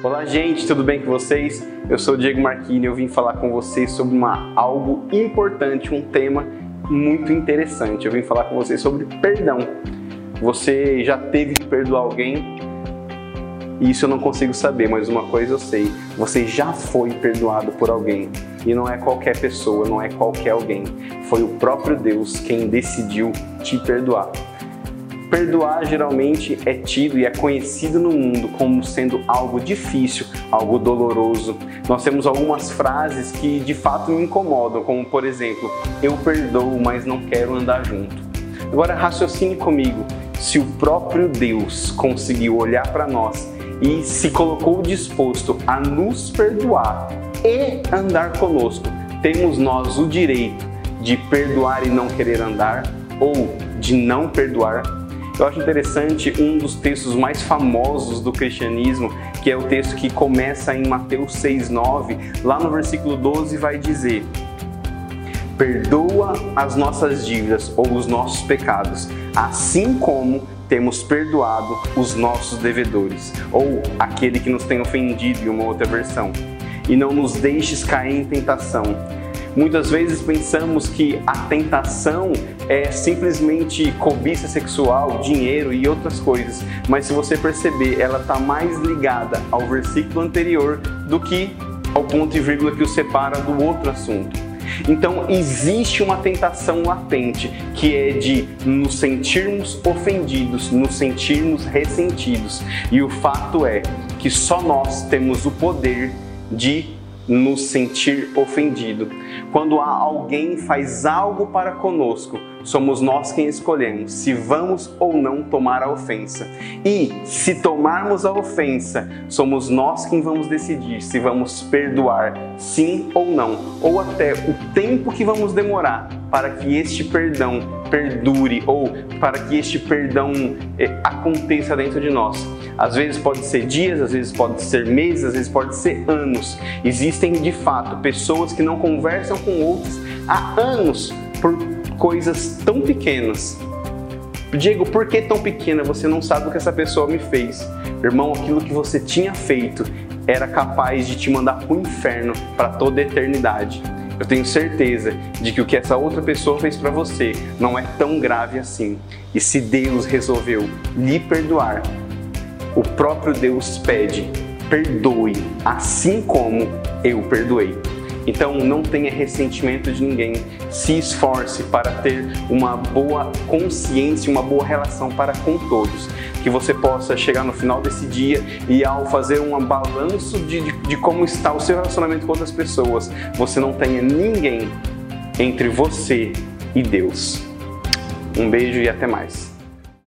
Olá, gente, tudo bem com vocês? Eu sou o Diego Marquini e eu vim falar com vocês sobre uma, algo importante, um tema muito interessante. Eu vim falar com vocês sobre perdão. Você já teve que perdoar alguém? Isso eu não consigo saber, mas uma coisa eu sei: você já foi perdoado por alguém. E não é qualquer pessoa, não é qualquer alguém. Foi o próprio Deus quem decidiu te perdoar. Perdoar geralmente é tido e é conhecido no mundo como sendo algo difícil, algo doloroso. Nós temos algumas frases que de fato me incomodam, como por exemplo, eu perdoo, mas não quero andar junto. Agora raciocine comigo, se o próprio Deus conseguiu olhar para nós e se colocou disposto a nos perdoar e andar conosco, temos nós o direito de perdoar e não querer andar ou de não perdoar eu acho interessante um dos textos mais famosos do cristianismo, que é o texto que começa em Mateus 6,9, lá no versículo 12 vai dizer: Perdoa as nossas dívidas ou os nossos pecados, assim como temos perdoado os nossos devedores, ou aquele que nos tem ofendido, em uma outra versão. E não nos deixes cair em tentação Muitas vezes pensamos que a tentação é simplesmente cobiça sexual, dinheiro e outras coisas, mas se você perceber, ela está mais ligada ao versículo anterior do que ao ponto e vírgula que o separa do outro assunto. Então existe uma tentação latente que é de nos sentirmos ofendidos, nos sentirmos ressentidos. E o fato é que só nós temos o poder de nos sentir ofendido. Quando alguém faz algo para conosco, somos nós quem escolhemos se vamos ou não tomar a ofensa. E se tomarmos a ofensa, somos nós quem vamos decidir se vamos perdoar sim ou não, ou até o tempo que vamos demorar para que este perdão perdure ou para que este perdão eh, aconteça dentro de nós. Às vezes pode ser dias, às vezes pode ser meses, às vezes pode ser anos. Existem de fato pessoas que não conversam com outros há anos por coisas tão pequenas. Diego, por que tão pequena? Você não sabe o que essa pessoa me fez. Irmão, aquilo que você tinha feito era capaz de te mandar para o inferno para toda a eternidade. Eu tenho certeza de que o que essa outra pessoa fez para você não é tão grave assim. E se Deus resolveu lhe perdoar, o próprio Deus pede: perdoe, assim como eu perdoei. Então não tenha ressentimento de ninguém, se esforce para ter uma boa consciência, uma boa relação para com todos. Que você possa chegar no final desse dia e ao fazer um balanço de, de, de como está o seu relacionamento com outras pessoas, você não tenha ninguém entre você e Deus. Um beijo e até mais.